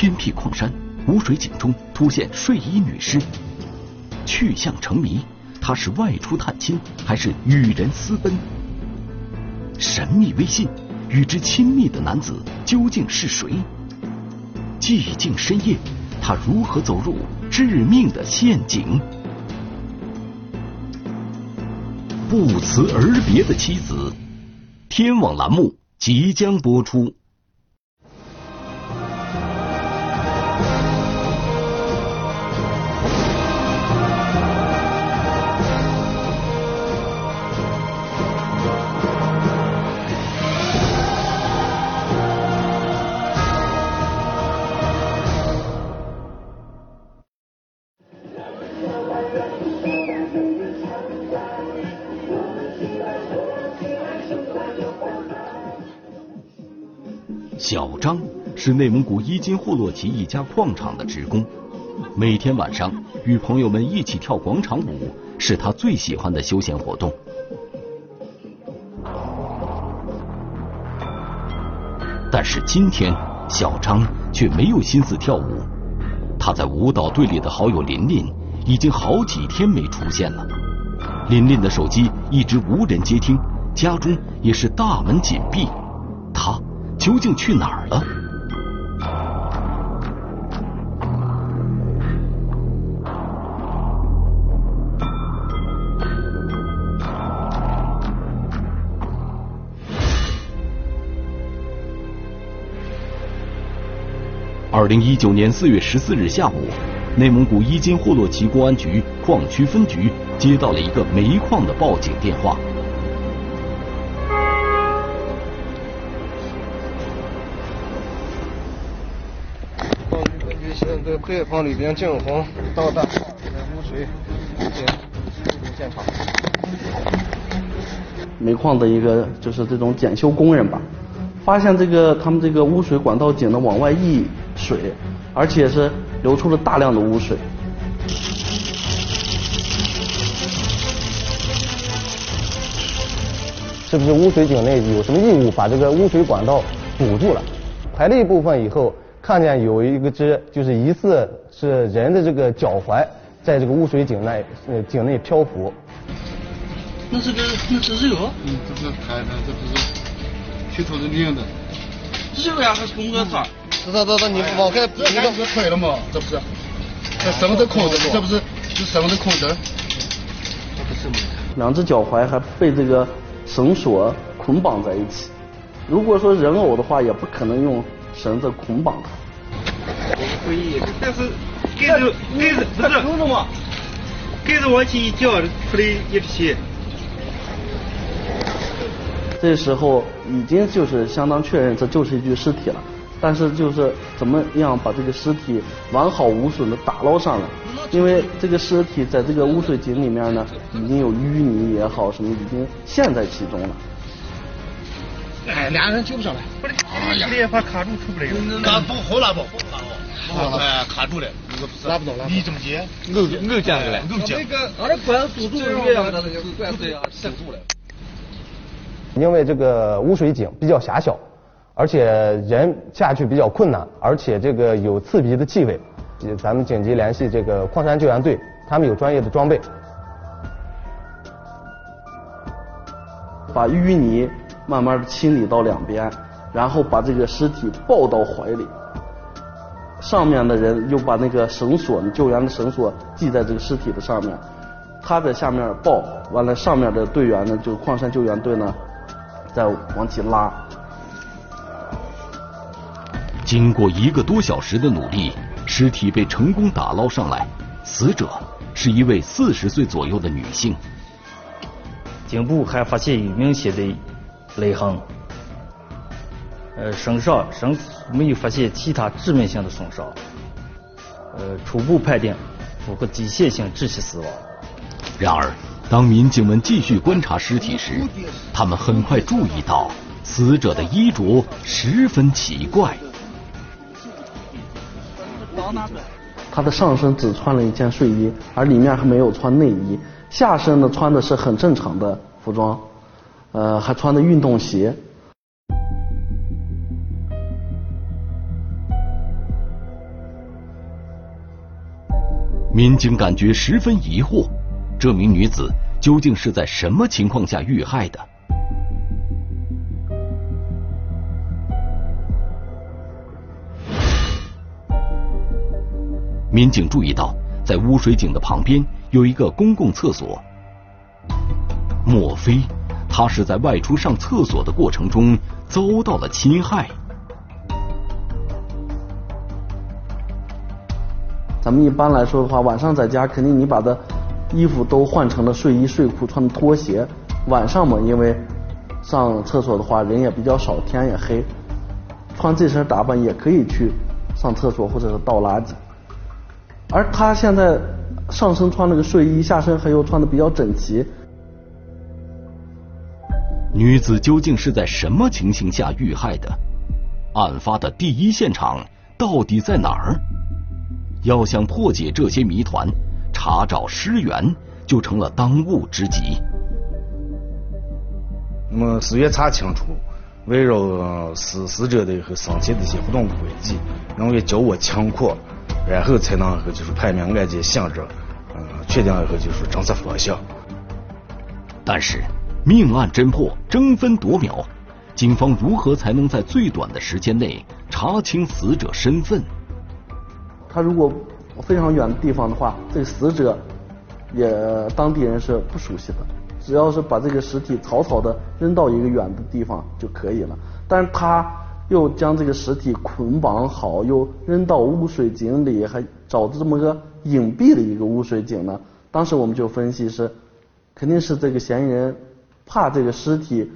偏僻矿山污水井中突现睡衣女尸，去向成谜。她是外出探亲，还是与人私奔？神秘微信，与之亲密的男子究竟是谁？寂静深夜，他如何走入致命的陷阱？不辞而别的妻子，天网栏目即将播出。是内蒙古伊金霍洛旗一家矿场的职工，每天晚上与朋友们一起跳广场舞是他最喜欢的休闲活动。但是今天，小张却没有心思跳舞。他在舞蹈队里的好友琳琳已经好几天没出现了。琳琳的手机一直无人接听，家中也是大门紧闭。他。究竟去哪儿了？二零一九年四月十四日下午，内蒙古伊金霍洛旗公安局矿区分局接到了一个煤矿的报警电话。对矿里边进红到大污水进现场。煤矿的一个就是这种检修工人吧，发现这个他们这个污水管道井的往外溢水，而且是流出了大量的污水。是不是污水井内有什么异物把这个污水管道堵住了？排了一部分以后。看见有一个只就是疑似是人的这个脚踝，在这个污水井内呃井内漂浮。那是个那是肉？嗯，这是排的，这不是去头是硬的。肉呀，还是工作套？走走走走，你往开，你这不是开了吗？这不是，这什么都空着，这不是这什么都空着。这不是两只脚踝还被这个绳索捆绑在一起。如果说人偶的话，也不可能用绳子捆绑它。可以，但是盖子盖子不是有什么？盖子往起一掉，出来一批。这时候已经就是相当确认，这就是一具尸体了。但是就是怎么样把这个尸体完好无损的打捞上来？因为这个尸体在这个污水井里面呢，已经有淤泥也好什么，已经陷在其中了。哎，俩人救不上来。哎呀，也怕卡住出不来。卡不好拉不？哎，卡住了，拉不动了。你怎么接？我我接的嘞。我接。那个，俺这管子堵住了，这样管子呀塞住了。因为这个污水井比较狭小，而且人下去比较困难，而且这个有刺鼻的气味，咱们紧急联系这个矿山救援队，他们有专业的装备，把淤泥慢慢的清理到两边，然后把这个尸体抱到怀里。上面的人又把那个绳索，救援的绳索系在这个尸体的上面，他在下面抱，完了上面的队员呢，就矿山救援队呢，再往起拉。经过一个多小时的努力，尸体被成功打捞上来，死者是一位四十岁左右的女性。颈部还发现有明显的勒痕。呃，身上身没有发现其他致命性的损伤，呃，初步判定符合机械性窒息死亡。然而，当民警们继续观察尸体时，他们很快注意到死者的衣着十分奇怪。他的上身只穿了一件睡衣而里面还没有穿内衣。下身呢穿的是很正常的服装呃还穿着运动鞋。民警感觉十分疑惑这名女子究竟是在什么情况下遇害的？民警注意到，在污水井的旁边有一个公共厕所。莫非他是在外出上厕所的过程中遭到了侵害？咱们一般来说的话，晚上在家肯定你把的衣服都换成了睡衣、睡裤，穿的拖鞋。晚上嘛，因为上厕所的话人也比较少，天也黑，穿这身打扮也可以去上厕所或者是倒垃圾。而他现在上身穿了个睡衣，下身还又穿的比较整齐。女子究竟是在什么情形下遇害的？案发的第一现场到底在哪儿？要想破解这些谜团，查找尸源就成了当务之急。那么，是要查清楚围绕死死者的和生前的一些活动轨迹，认为较为清楚。然后才能和就是判明案件性质，嗯，确定以后就是侦查方向。但是命案侦破争分夺秒，警方如何才能在最短的时间内查清死者身份？他如果非常远的地方的话，这个死者也当地人是不熟悉的，只要是把这个尸体草草的扔到一个远的地方就可以了。但是他。又将这个尸体捆绑好，又扔到污水井里，还找这么个隐蔽的一个污水井呢。当时我们就分析是，肯定是这个嫌疑人怕这个尸体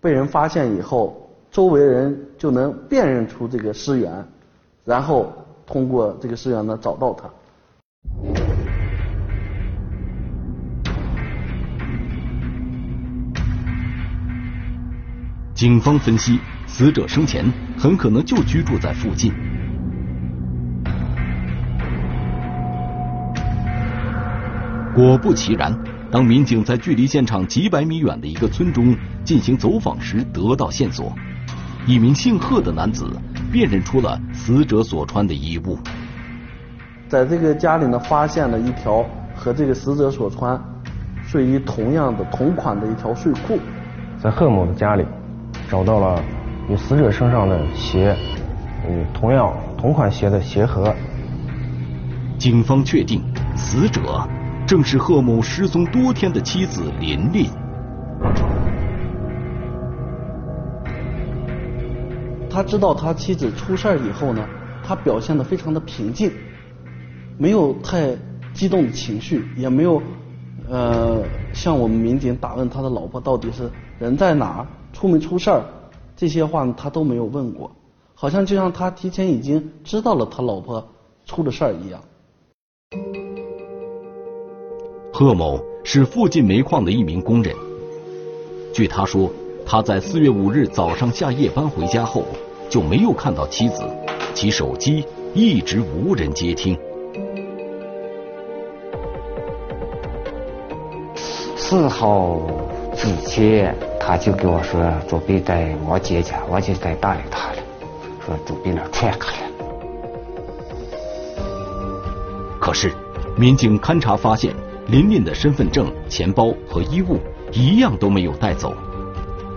被人发现以后，周围人就能辨认出这个尸源，然后通过这个尸源呢找到他。警方分析。死者生前很可能就居住在附近。果不其然，当民警在距离现场几百米远的一个村中进行走访时，得到线索：一名姓贺的男子辨认出了死者所穿的衣物。在这个家里呢，发现了一条和这个死者所穿睡衣同样的同款的一条睡裤。在贺某的家里找到了。与死者身上的鞋，与同样同款鞋的鞋盒。警方确定，死者正是贺某失踪多天的妻子林丽。他知道他妻子出事以后呢，他表现的非常的平静，没有太激动的情绪，也没有呃向我们民警打问他的老婆到底是人在哪，出没出事儿。这些话他都没有问过，好像就像他提前已经知道了他老婆出了事儿一样。贺某是附近煤矿的一名工人，据他说，他在四月五日早上下夜班回家后就没有看到妻子，其手机一直无人接听。四号之前。他就跟我说准备在我姐家，我姐在大连他了，说准备那串开了。可是，民警勘查发现，琳琳的身份证、钱包和衣物一样都没有带走。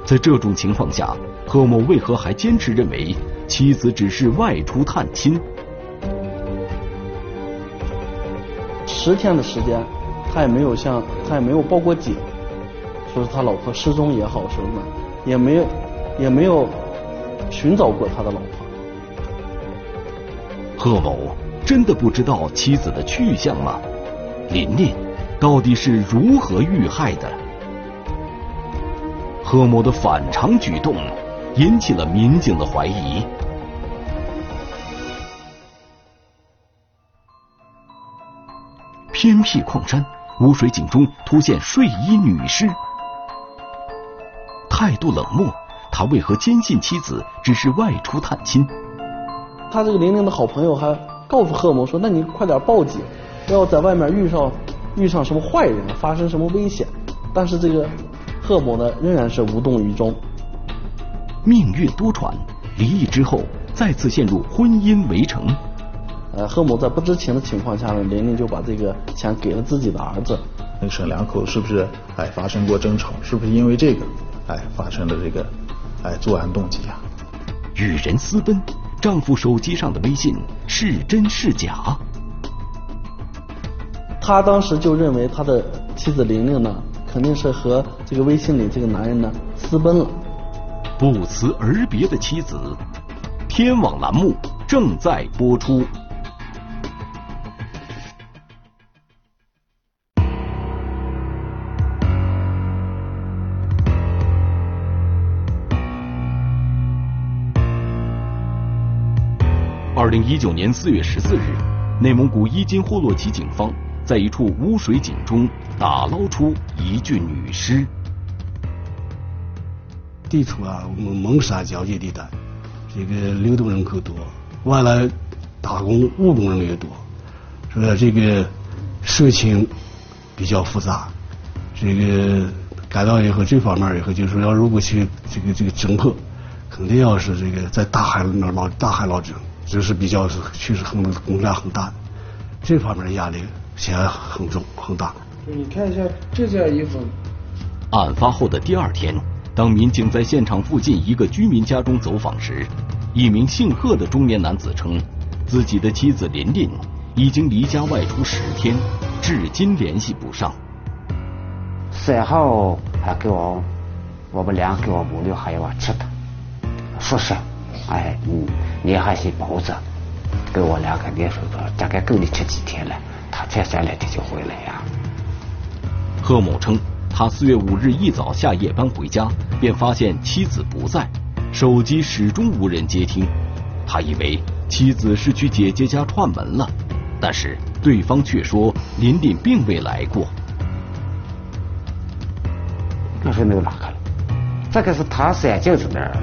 在这种情况下，贺某为何还坚持认为妻子只是外出探亲？十天的时间，他也没有向他也没有报过警。就是他老婆失踪也好什么，也没有也没有寻找过他的老婆。贺某真的不知道妻子的去向吗？琳琳到底是如何遇害的？贺某的反常举动引起了民警的怀疑。偏僻矿山污水井中突现睡衣女尸。态度冷漠，他为何坚信妻子只是外出探亲？他这个玲玲的好朋友还告诉贺某说：“那你快点报警，不要在外面遇上遇上什么坏人，发生什么危险。”但是这个贺某呢，仍然是无动于衷。命运多舛，离异之后再次陷入婚姻围城。呃，贺某在不知情的情况下呢，玲玲就把这个钱给了自己的儿子。那沈两口是不是哎发生过争吵？是不是因为这个哎发生了这个哎作案动机啊？与人私奔，丈夫手机上的微信是真是假？他当时就认为他的妻子玲玲呢，肯定是和这个微信里这个男人呢私奔了。不辞而别的妻子，天网栏目正在播出。一九年四月十四日，内蒙古伊金霍洛旗警方在一处污水井中打捞出一具女尸。地处啊，我们蒙沙交界地带，这个流动人口多，外来打工务工人也多，是吧？这个社情比较复杂，这个赶到以后这方面以后，就是要如果去这个这个侦破，肯定要是这个在大海那捞大海捞针，这是比较是确实很工量很大的，这方面的压力显然很重很大。你看一下这件衣服。案发后的第二天。当民警在现场附近一个居民家中走访时，一名姓贺的中年男子称，自己的妻子琳琳已经离家外出十天，至今联系不上。赛后还给我，我们俩给我母女还有我吃的，说是，哎，你你还是包着，给我两个连说说，大概够你吃几天了，他才三两天就回来呀。贺某称。他四月五日一早下夜班回家，便发现妻子不在，手机始终无人接听。他以为妻子是去姐姐家串门了，但是对方却说琳琳并未来过。那是没有哪个了，这个是他三舅子那儿，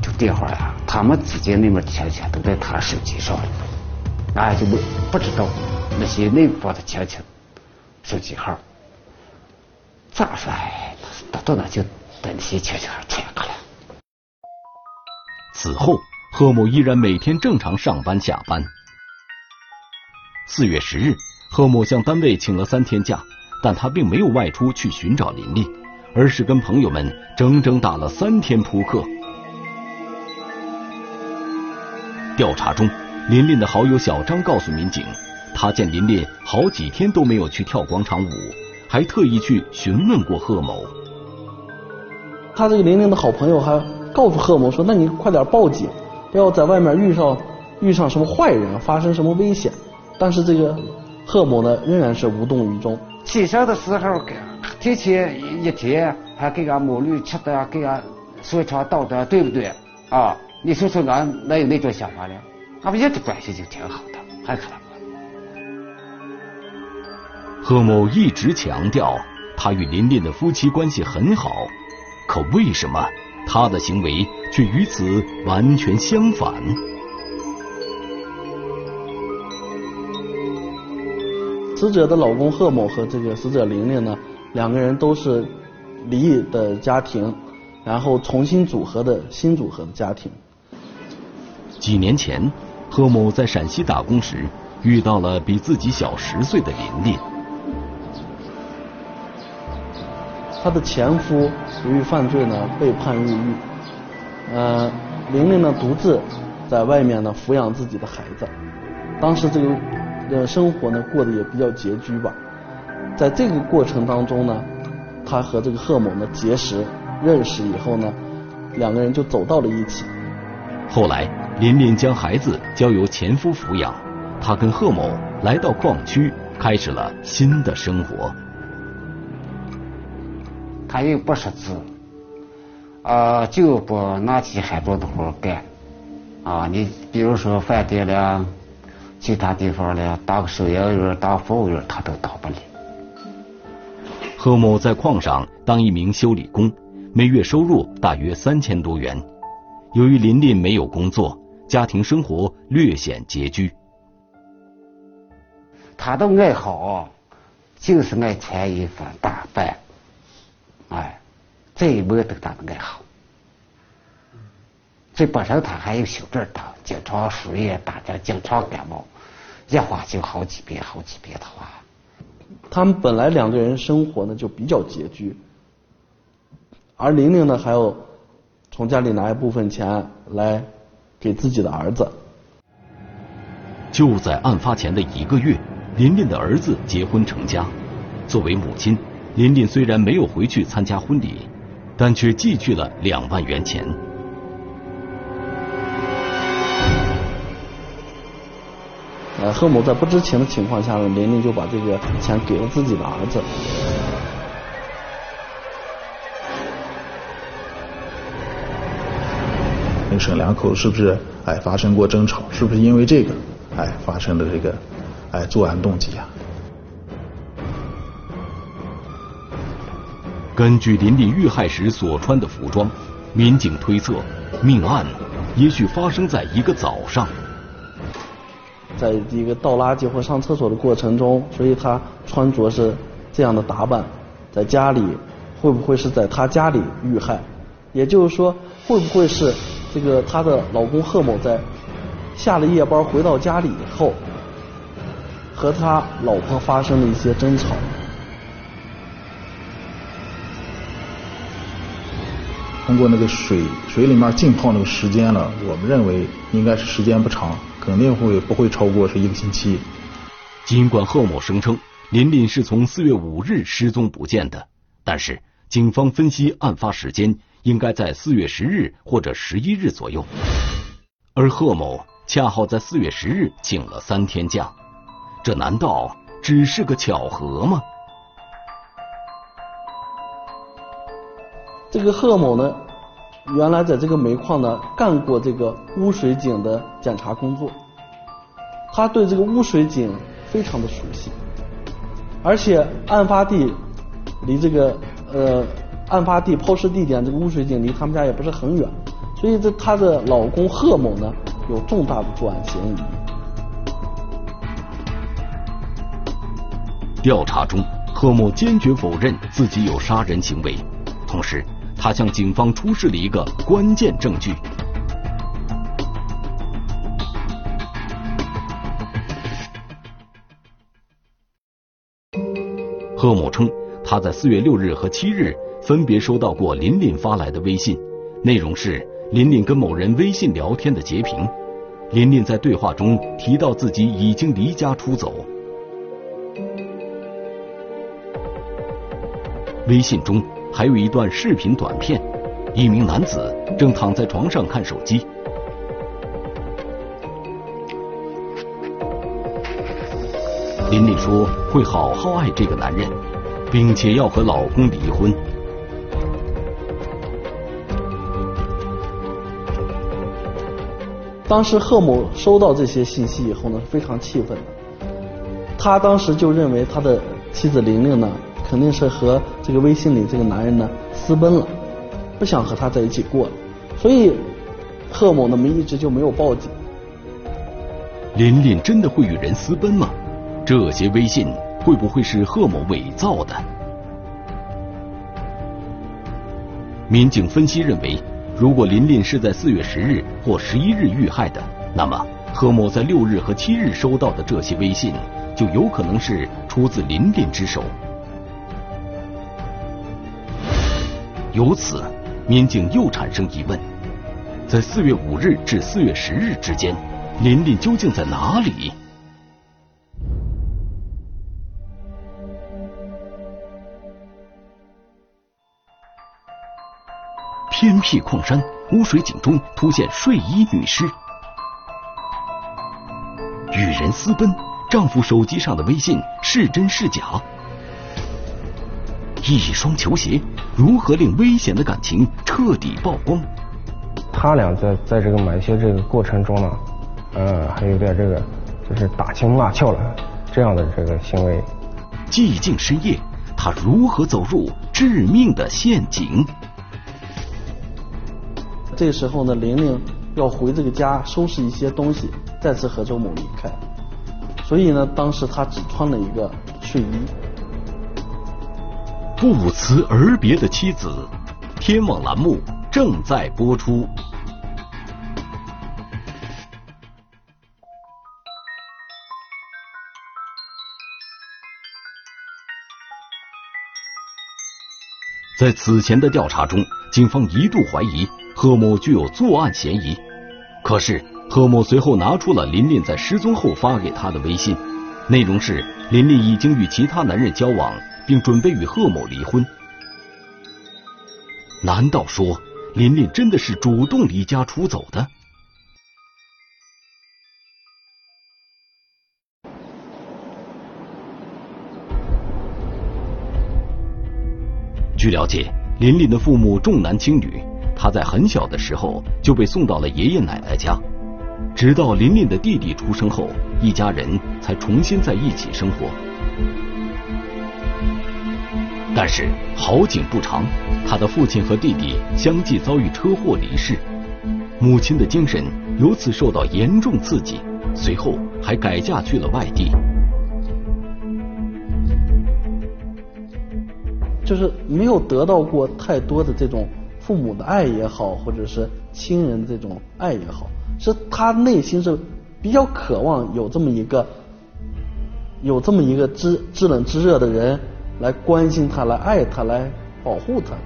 就电话呀，他们之间那门亲戚都在他手机上，俺就不不知道那些内部的亲戚手机号。咋说？到到那就等些悄悄传过来。此后，贺某依然每天正常上班下班。四月十日，贺某向单位请了三天假，但他并没有外出去寻找琳琳，而是跟朋友们整整打了三天扑克。调查中，琳琳的好友小张告诉民警，他见琳琳好几天都没有去跳广场舞。还特意去询问过贺某，他这个琳琳的好朋友还告诉贺某说：“那你快点报警，不要在外面遇上遇上什么坏人，发生什么危险。”但是这个贺某呢，仍然是无动于衷。起身的时候，提前一天还给俺母女吃的，给俺说唱道的，对不对？啊，你说说俺哪有那种想法呢？俺们一直关系就挺好的，还可能。贺某一直强调，他与琳琳的夫妻关系很好，可为什么他的行为却与此完全相反？死者的老公贺某和这个死者琳琳呢，两个人都是离异的家庭，然后重新组合的新组合的家庭。几年前，贺某在陕西打工时，遇到了比自己小十岁的琳琳。她的前夫由于犯罪呢被判入狱，呃，玲玲呢独自在外面呢抚养自己的孩子，当时这个呃生活呢过得也比较拮据吧，在这个过程当中呢，她和这个贺某呢结识认识以后呢，两个人就走到了一起。后来，琳琳将孩子交由前夫抚养，她跟贺某来到矿区，开始了新的生活。他又不识字，啊，就不拿起海多的活干，啊，你比如说饭店了，其他地方了，当个收银员、当服务员，他都当不了。贺某在矿上当一名修理工，每月收入大约三千多元。由于琳琳没有工作，家庭生活略显拮据。他的爱好就是爱穿衣服打扮。哎，这一门都他的爱好，这本身他还有小症他经常输液，大家经常感冒，一花就好几遍好几遍的话。他们本来两个人生活呢就比较拮据，而玲玲呢还要从家里拿一部分钱来给自己的儿子。就在案发前的一个月，琳琳的儿子结婚成家。作为母亲，琳琳虽然没有回去参加婚礼，但却寄去了两万元钱。呃，贺某在不知情的情况下呢，琳琳就把这个钱给了自己的儿子。那沈两口是不是哎发生过争吵？是不是因为这个哎发生的这个哎作案动机啊？根据林林遇害时所穿的服装，民警推测，命案也许发生在一个早上。在一个倒垃圾或上厕所的过程中，所以他穿着是这样的打扮，在家里会不会是在他家里遇害？也就是说，会不会是这个她的老公贺某在下了夜班回到家里以后，和他老婆发生了一些争吵？通过那个水水里面浸泡那个时间了，我们认为应该是时间不长，肯定会不会超过是一个星期。尽管贺某声称琳琳是从四月五日失踪不见的，但是警方分析案发时间应该在四月十日或者十一日左右，而贺某恰好在四月十日请了三天假，这难道只是个巧合吗？这个贺某呢，原来在这个煤矿呢干过这个污水井的检查工作，他对这个污水井非常的熟悉，而且案发地离这个呃案发地抛尸地点这个污水井离他们家也不是很远，所以这她的老公贺某呢有重大的作案嫌疑。调查中，贺某坚决否认自己有杀人行为，同时。他向警方出示了一个关键证据。贺某称，他在四月六日和七日分别收到过琳琳发来的微信，内容是琳琳跟某人微信聊天的截屏。琳琳在对话中提到自己已经离家出走。微信中。还有一段视频短片，一名男子正躺在床上看手机。琳琳说会好好爱这个男人，并且要和老公离婚。当时贺某收到这些信息以后呢，非常气愤。他当时就认为他的妻子玲玲呢。肯定是和这个微信里这个男人呢私奔了，不想和他在一起过了，所以贺某呢，们一直就没有报警。琳琳真的会与人私奔吗？这些微信会不会是贺某伪造的？民警分析认为，如果琳琳是在四月十日或十一日遇害的，那么贺某在六日和七日收到的这些微信，就有可能是出自琳琳之手。由此，民警又产生疑问：在四月五日至四月十日之间，琳琳究竟在哪里？偏僻矿山污水井中突现睡衣女尸，与人私奔，丈夫手机上的微信是真是假？一双球鞋如何令危险的感情彻底曝光？他俩在在这个买鞋这个过程中呢，呃，还有点这个就是打情骂俏了这样的这个行为。寂静深夜，他如何走入致命的陷阱？这时候呢，玲玲要回这个家收拾一些东西，再次和周某离开，所以呢，当时她只穿了一个睡衣。不辞而别的妻子，天网栏目正在播出。在此前的调查中，警方一度怀疑。贺某具有作案嫌疑。可是贺某随后拿出了琳琳在失踪后发给他的微信，内容是琳琳已经与其他男人交往，并准备与贺某离婚。难道说琳琳真的是主动离家出走的？据了解，琳琳的父母重男轻女，他在很小的时候就被送到了爷爷奶奶家，直到琳琳的弟弟出生后，一家人才重新在一起生活。但是好景不长，他的父亲和弟弟相继遭遇车祸离世，母亲的精神由此受到严重刺激，随后还改嫁去了外地。就是没有得到过太多的这种父母的爱也好，或者是亲人这种爱也好，是他内心是比较渴望有这么一个有这么一个知知冷知热的人来关心他、来爱他、来保护他。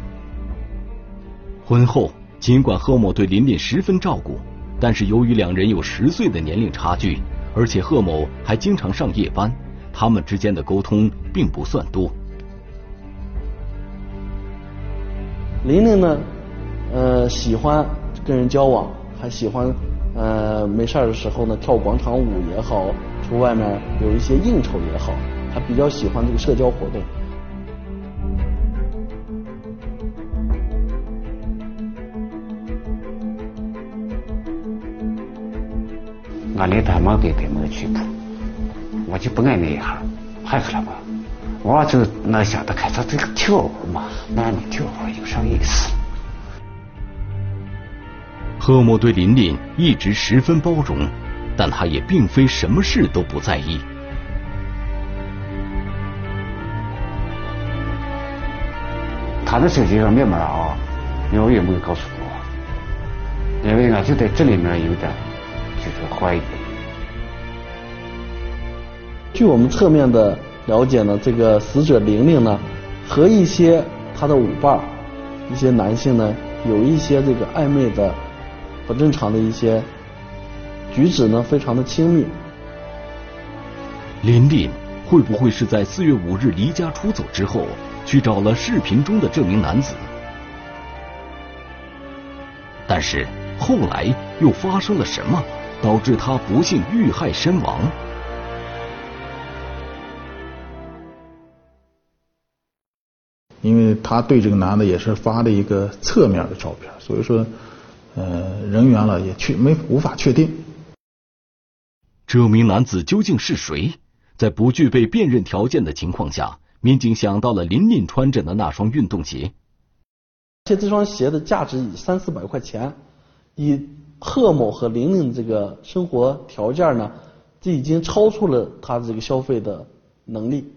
婚后，尽管贺某对琳琳十分照顾，但是由于两人有十岁的年龄差距，而且贺某还经常上夜班，他们之间的沟通并不算多。琳琳呢，呃，喜欢跟人交往，还喜欢呃没事的时候呢跳广场舞也好，出外面有一些应酬也好，他比较喜欢这个社交活动。我连他妈给给没去过，我就不爱那一行，害死了吧？我就能想得开，他这个跳舞嘛，男女跳舞有啥意思？贺某对琳琳一直十分包容，但他也并非什么事都不在意。他的手机上密码啊，我也没有告诉我，因为俺就在这里面有点就是怀疑。据我们侧面的。了解呢，这个死者玲玲呢，和一些她的舞伴一些男性呢，有一些这个暧昧的、不正常的一些举止呢，非常的亲密。林林会不会是在四月五日离家出走之后，去找了视频中的这名男子？但是后来又发生了什么，导致他不幸遇害身亡？因为他对这个男的也是发了一个侧面的照片，所以说，呃，人员了也确没无法确定。这名男子究竟是谁？在不具备辨认条件的情况下，民警想到了琳琳穿着的那双运动鞋。且这双鞋的价值以三四百块钱，以贺某和玲玲这个生活条件呢，这已经超出了他这个消费的能力。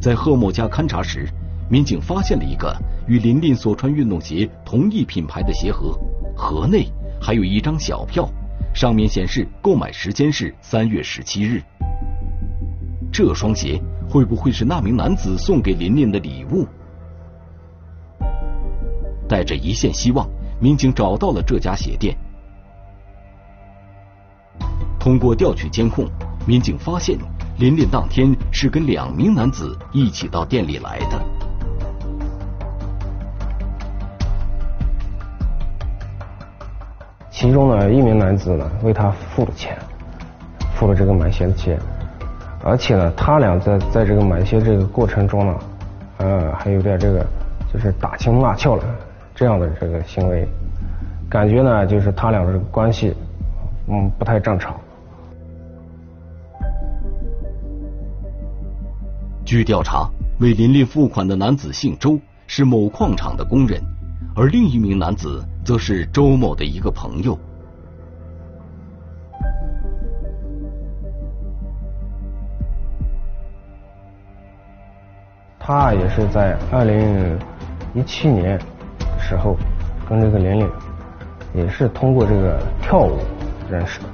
在贺某家勘查时，民警发现了一个与琳琳所穿运动鞋同一品牌的鞋盒，盒内还有一张小票，上面显示购买时间是三月十七日。这双鞋会不会是那名男子送给琳琳的礼物？带着一线希望，民警找到了这家鞋店。通过调取监控，民警发现。琳琳当天是跟两名男子一起到店里来的，其中呢一名男子呢为他付了钱，付了这个买鞋的钱，而且呢他俩在在这个买鞋这个过程中呢，呃还有点这个就是打情骂俏了这样的这个行为，感觉呢就是他俩的关系嗯不太正常。据调查，为琳琳付款的男子姓周，是某矿场的工人，而另一名男子则是周某的一个朋友。他也是在二零一七年时候跟这个玲玲也是通过这个跳舞认识的，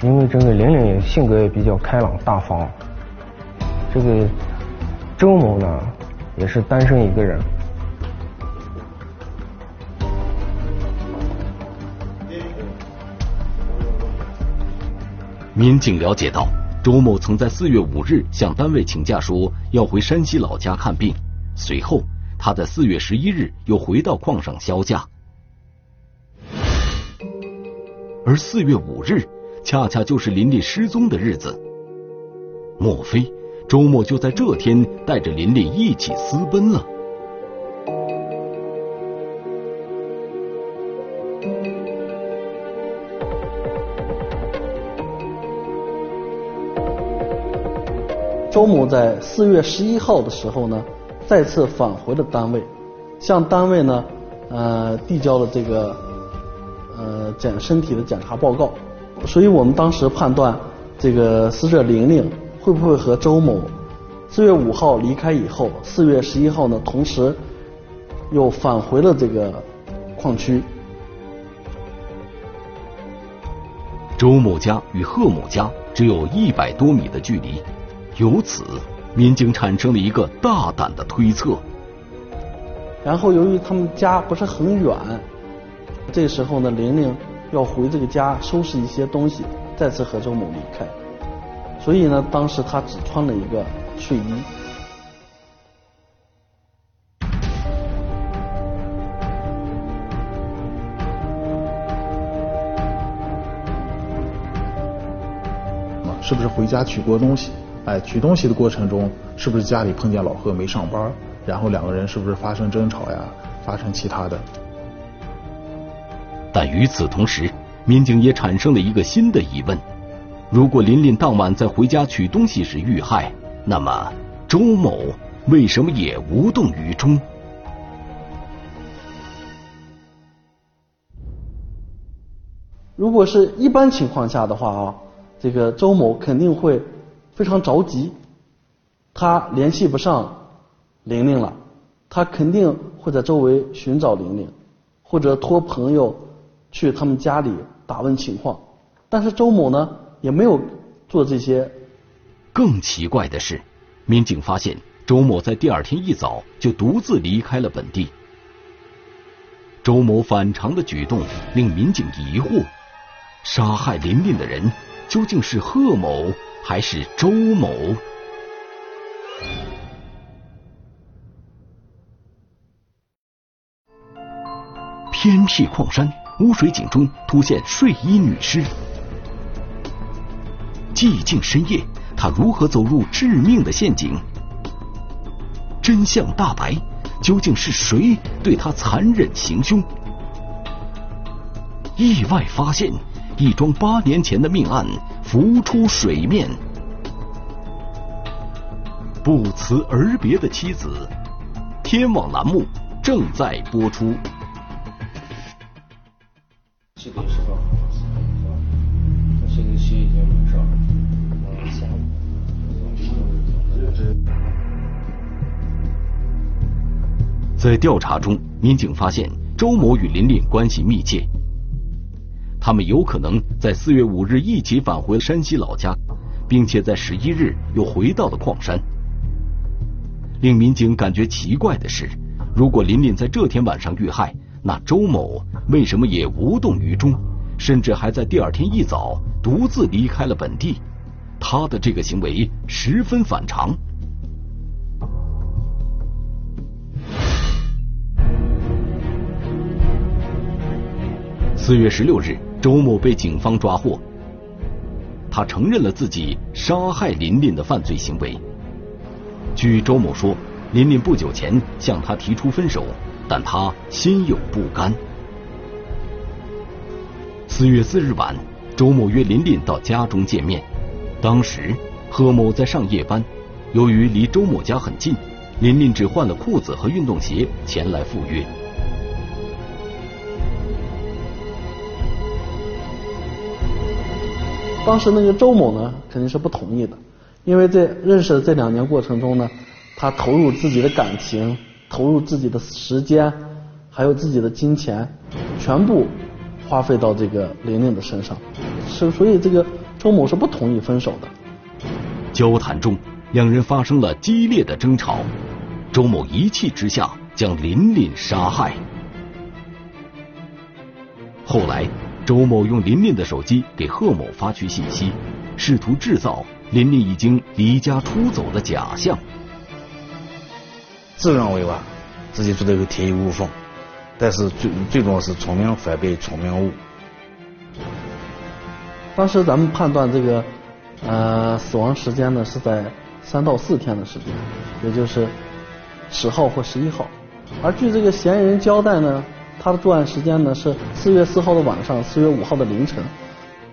因为这个玲玲性格也比较开朗大方。这个周某呢，也是单身一个人。民警了解到，周某曾在四月五日向单位请假说要回山西老家看病，随后他在四月十一日又回到矿上销假，而四月五日恰恰就是琳琳失踪的日子。莫非周某就在这天带着琳琳一起私奔了？周某在四月十一号的时候呢，再次返回了单位，向单位呢，呃，递交了这个呃检身体的检查报告。所以我们当时判断，这个死者玲玲会不会和周某四月五号离开以后，四月十一号呢，同时又返回了这个矿区。周某家与贺某家只有一百多米的距离。由此，民警产生了一个大胆的推测。然后，由于他们家不是很远，这时候呢，玲玲要回这个家收拾一些东西，再次和周某离开。所以呢，当时她只穿了一个睡衣。是不是回家取过东西？哎，取东西的过程中，是不是家里碰见老贺没上班？然后两个人是不是发生争吵呀？发生其他的？但与此同时，民警也产生了一个新的疑问：如果琳琳当晚在回家取东西时遇害，那么周某为什么也无动于衷？如果是一般情况下的话啊，这个周某肯定会。非常着急，他联系不上玲玲了，他肯定会在周围寻找玲玲，或者托朋友去他们家里打问情况。但是周某呢，也没有做这些。更奇怪的是，民警发现周某在第二天一早就独自离开了本地。周某反常的举动令民警疑惑：杀害琳琳的人究竟是贺某？还是周某。偏僻矿山污水井中突现睡衣女尸，寂静深夜，她如何走入致命的陷阱？真相大白，究竟是谁对她残忍行凶？意外发现。一桩八年前的命案浮出水面，不辞而别的妻子，天网栏目正在播出。七点十分，星期七已经晚上，下午。在调查中，民警发现周某与琳琳关系密切。他们有可能在四月五日一起返回山西老家，并且在十一日又回到了矿山。令民警感觉奇怪的是，如果琳琳在这天晚上遇害，那周某为什么也无动于衷，甚至还在第二天一早独自离开了本地？他的这个行为十分反常。四月十六日。周某被警方抓获，他承认了自己杀害琳琳的犯罪行为。据周某说，琳琳不久前向他提出分手，但他心有不甘。四月四日晚，周某约琳琳到家中见面，当时贺某在上夜班，由于离周某家很近，琳琳只换了裤子和运动鞋前来赴约。当时那个周某呢，肯定是不同意的，因为在认识的这两年过程中呢，他投入自己的感情，投入自己的时间，还有自己的金钱，全部花费到这个玲玲的身上，是所以这个周某是不同意分手的。交谈中，两人发生了激烈的争吵，周某一气之下将琳琳杀害。后来，周某用琳琳的手机给贺某发去信息，试图制造琳琳已经离家出走的假象。自认为吧，自己做的有天衣无缝，但是最最终是聪明反被聪明误。当时咱们判断这个呃死亡时间呢是在三到四天的时间，也就是十号或十一号。而据这个嫌疑人交代呢，他的作案时间呢是四月四号的晚上，四月五号的凌晨。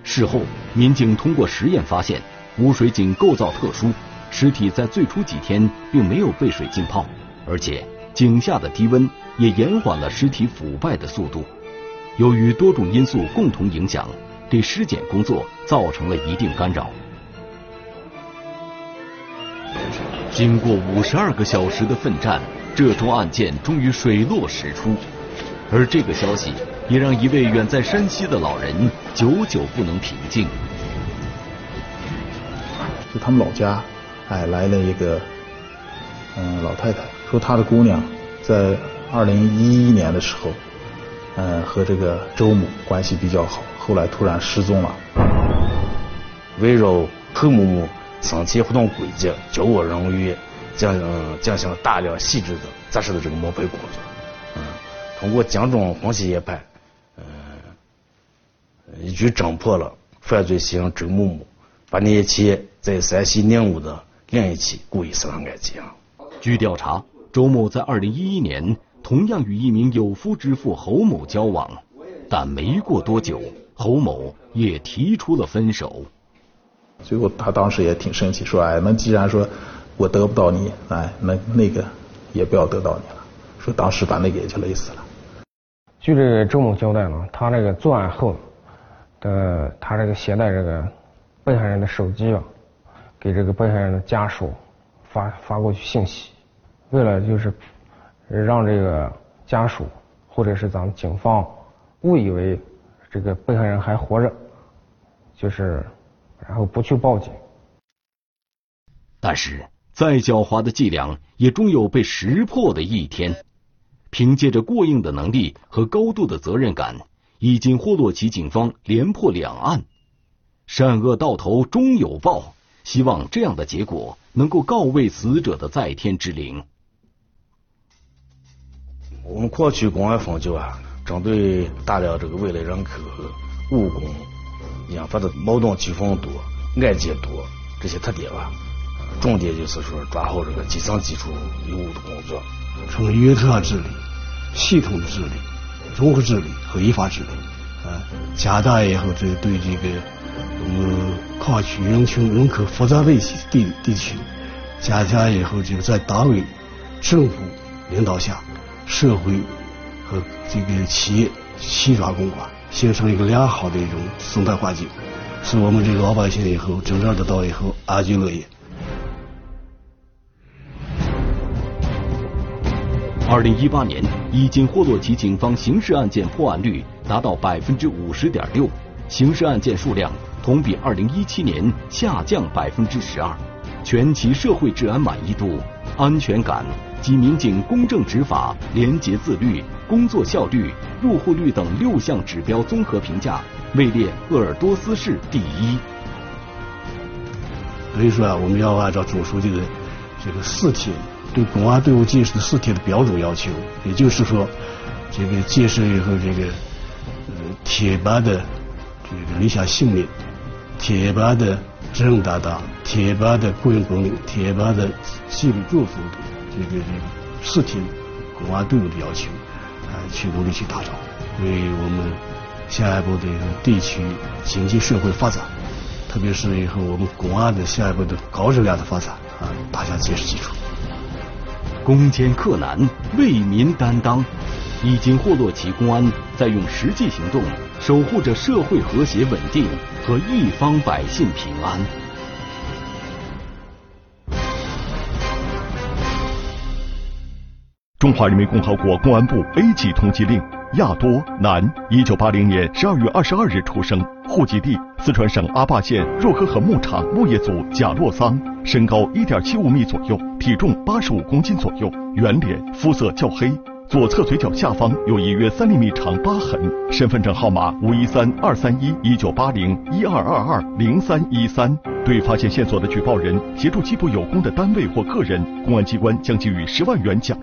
事后，民警通过实验发现，污水井构造特殊，尸体在最初几天并没有被水浸泡。而且井下的低温也延缓了尸体腐败的速度。由于多种因素共同影响，对尸检工作造成了一定干扰。经过五十二个小时的奋战，这桩案件终于水落石出。而这个消息也让一位远在山西的老人久久不能平静。就他们老家，哎，来了一个嗯老太太。说她的姑娘在二零一一年的时候，嗯，和这个周某关系比较好，后来突然失踪了。围绕何某某生前活动轨迹，交我人员进进行大量细致的扎实的这个摸排工作。嗯，通过江中分析研判，嗯，一举侦破了犯罪嫌疑人周某某八年前在山西宁武的另一起故意杀人案件。据调查。周某在二零一一年同样与一名有夫之妇侯某交往，但没过多久，侯某也提出了分手。最后他当时也挺生气，说：“哎，那既然说我得不到你，哎，那那个也不要得到你了。”说当时把那个也就勒死了。据这个周某交代呢，他这个作案后的他这个携带这个被害人的手机啊，给这个被害人的家属发发过去信息。为了就是让这个家属或者是咱们警方误以为这个被害人还活着，就是然后不去报警。但是再狡猾的伎俩也终有被识破的一天。凭借着过硬的能力和高度的责任感，已经霍洛旗警方连破两案，善恶到头终有报。希望这样的结果能够告慰死者的在天之灵。我们矿区公安分局啊，针对大量这个外来人口和务工引发的矛盾纠纷多、案件多这些特点吧，重点就是说抓好这个基层基础有务的工作，从源头治理、系统的治理、综合治理和依法治理，啊，加大以后这对这个我们矿区人群人口复杂的一些地地区，加强以后就在党委、政府领导下。社会和这个企业齐抓共管，形成一个良好的一种生态环境，使我们这个老百姓以后真正得到以后安居乐业。二零一八年，已经霍洛旗警方刑事案件破案率达到百分之五十点六，刑事案件数量同比二零一七年下降百分之十二，全旗社会治安满意度、安全感。及民警公正执法、廉洁自律、工作效率、入户率等六项指标综合评价位列鄂尔多斯市第一。所以说啊，我们要按照总书记的这个四铁对公安队伍建设的四铁的标准要求，也就是说，这个建设以后这个呃铁般的这个理想信念、铁般的责任担当、铁般的雇佣本领、铁般的纪律作风。这个这个四体公安队伍的要求，啊，去努力去达到，为我们下一步的地区经济社会发展，特别是以后我们公安的下一步的高质量的发展啊，打下坚实基础。攻坚克难，为民担当，已经霍洛旗公安在用实际行动守护着社会和谐稳定和一方百姓平安。中华人民共和国公安部 A 级通缉令：亚多，男，一九八零年十二月二十二日出生，户籍地四川省阿坝县若河河牧场牧业组贾洛桑，身高一点七五米左右，体重八十五公斤左右，圆脸，肤色较黑，左侧嘴角下方有一约三厘米长疤痕，身份证号码五一三二三一一九八零一二二二零三一三。对发现线索的举报人协助缉捕有功的单位或个人，公安机关将给予十万元奖。